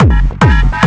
うん